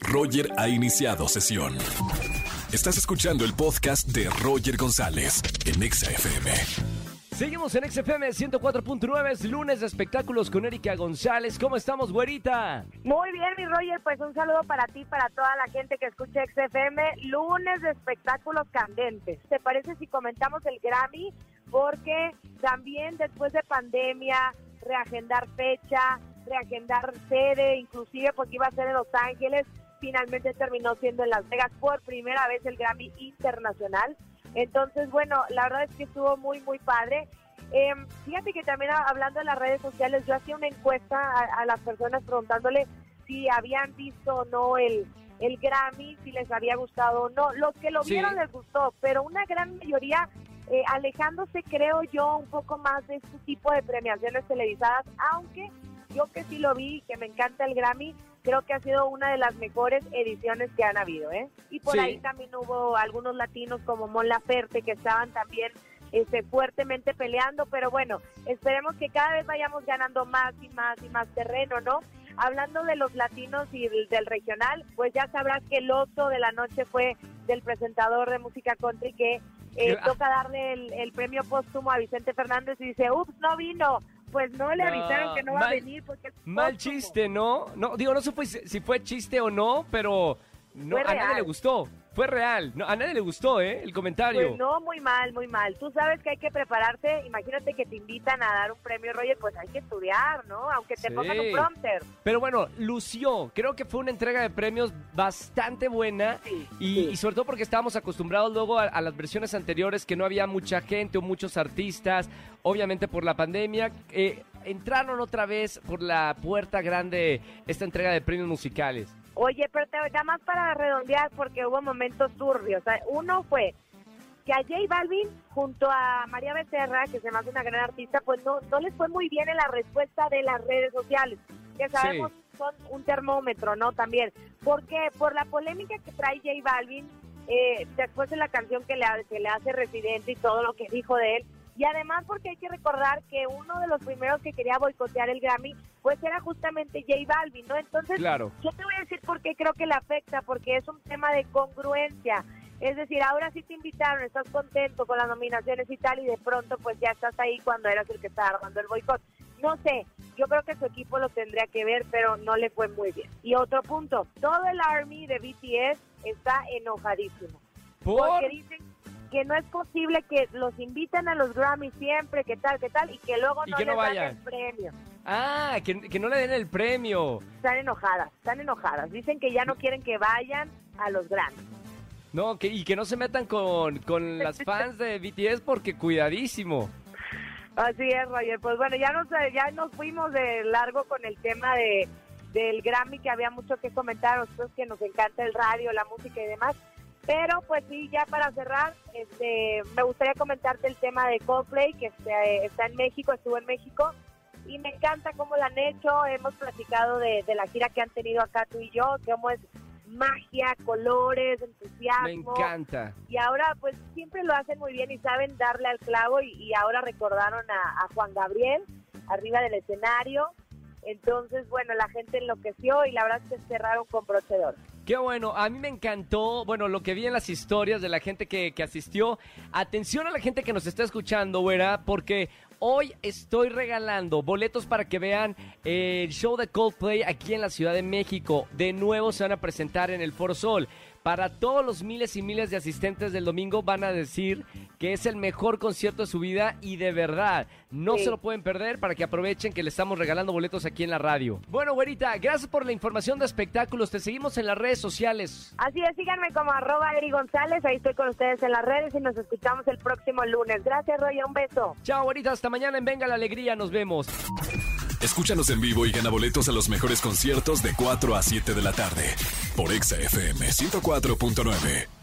Roger ha iniciado sesión. Estás escuchando el podcast de Roger González en Exa FM. Seguimos en XFM 104.9, es lunes de espectáculos con Erika González. ¿Cómo estamos, güerita? Muy bien, mi Roger, pues un saludo para ti, para toda la gente que escucha XFM. Lunes de espectáculos candentes. ¿Te parece si comentamos el Grammy? Porque también después de pandemia, reagendar fecha, reagendar sede, inclusive porque iba a ser en Los Ángeles, finalmente terminó siendo en Las Vegas por primera vez el Grammy Internacional. Entonces, bueno, la verdad es que estuvo muy, muy padre. Eh, fíjate que también hablando de las redes sociales, yo hacía una encuesta a, las personas preguntándole si habían visto o no el, el Grammy, si les había gustado o no. Los que lo vieron les gustó, pero una gran mayoría eh, alejándose, creo yo, un poco más de este tipo de premiaciones televisadas, aunque yo que sí lo vi, que me encanta el Grammy, creo que ha sido una de las mejores ediciones que han habido, ¿eh? Y por ahí también hubo algunos latinos como Mon Laferte que estaban también este, fuertemente peleando, pero bueno, esperemos que cada vez vayamos ganando más y más y más terreno, ¿no? Hablando de los latinos y del, regional, pues ya sabrás que el oso de la noche fue del presentador de música country que eh, toca darle el, el premio póstumo a Vicente Fernández y dice, ups, no vino, pues no le avisaron que no va a venir porque mal chiste, ¿no? No, digo, no sé si fue chiste o no, pero no, a nadie le gustó. Fue real. No, a nadie le gustó, ¿eh? El comentario. Pues no, muy mal, muy mal. Tú sabes que hay que prepararse. Imagínate que te invitan a dar un premio, Roger, pues hay que estudiar, ¿no? Aunque te pongan un prompter. Pero bueno, lució. Creo que fue una entrega de premios bastante buena. y, sobre todo porque estábamos acostumbrados luego a, las versiones anteriores que no había mucha gente o muchos artistas. Obviamente por la pandemia. Eh, entraron otra vez por la puerta grande esta entrega de premios musicales. Oye, pero te, ya más para redondear porque hubo momentos turbios. uno fue que a J Balvin junto a María Becerra, que se me hace una gran artista, pues no, no les fue muy bien en la respuesta de las redes sociales, que sabemos son un termómetro, ¿no? También. ¿Por qué? Por la polémica que trae J Balvin eh, después de la canción que le, que le hace Residente y todo lo que dijo de él, y además porque hay que recordar que uno de los primeros que quería boicotear el Grammy, pues era justamente J Balvin, ¿no? Entonces, yo te voy a decir por qué creo que le afecta, porque es un tema de congruencia. Es decir, ahora sí te invitaron, estás contento con las nominaciones y tal, y de pronto pues ya estás ahí cuando eras el que estaba armando el boicot. No sé, yo creo que su equipo lo tendría que ver, pero no le fue muy bien. Y otro punto, todo el Army de BTS está enojadísimo. Porque dicen que no es posible que los inviten a los Grammy siempre, que tal, que tal, y que luego no, les den el premio. Ah, que, no le den el premio. Están enojadas, están enojadas. Dicen que ya no quieren que vayan a los Grammy. No, que, y que no se metan con, con las fans de BTS porque cuidadísimo. Así es, Roger. Pues bueno, ya nos, ya nos fuimos de largo con el tema de del Grammy, que había mucho que comentar, nosotros que nos encanta el radio, la música y demás. Pero pues sí, ya para cerrar, este, me gustaría comentarte el tema de Coldplay, que este, está en México, estuvo en México, y me encanta cómo lo han hecho. Hemos platicado de, la gira que han tenido acá tú y yo, cómo es magia, colores, entusiasmo. Me encanta. Y ahora pues siempre lo hacen muy bien y saben darle al clavo y, ahora recordaron a, a Juan Gabriel arriba del escenario. Entonces, bueno, la gente enloqueció y la verdad es que cerraron con procedor. Qué bueno, a mí me encantó, bueno, lo que vi en las historias de la gente que, que asistió. Atención a la gente que nos está escuchando, güera, porque hoy estoy regalando boletos para que vean el show de Coldplay aquí en la Ciudad de México. De nuevo se van a presentar en el Foro Sol para todos los miles y miles de asistentes del domingo van a decir que es el mejor concierto de su vida y de verdad, no se lo pueden perder para que aprovechen que le estamos regalando boletos aquí en la radio. Bueno, güerita, gracias por la información de espectáculos. Te seguimos en las redes sociales. Así es, síganme como arroba Eri González. Ahí estoy con ustedes en las redes y nos escuchamos el próximo lunes. Gracias, Roy. Un beso. Chao, güerita. Mañana en Venga la Alegría. Nos vemos. Escúchanos en vivo y gana boletos a los mejores conciertos de 4 a 7 de la tarde por Exa FM 104.9.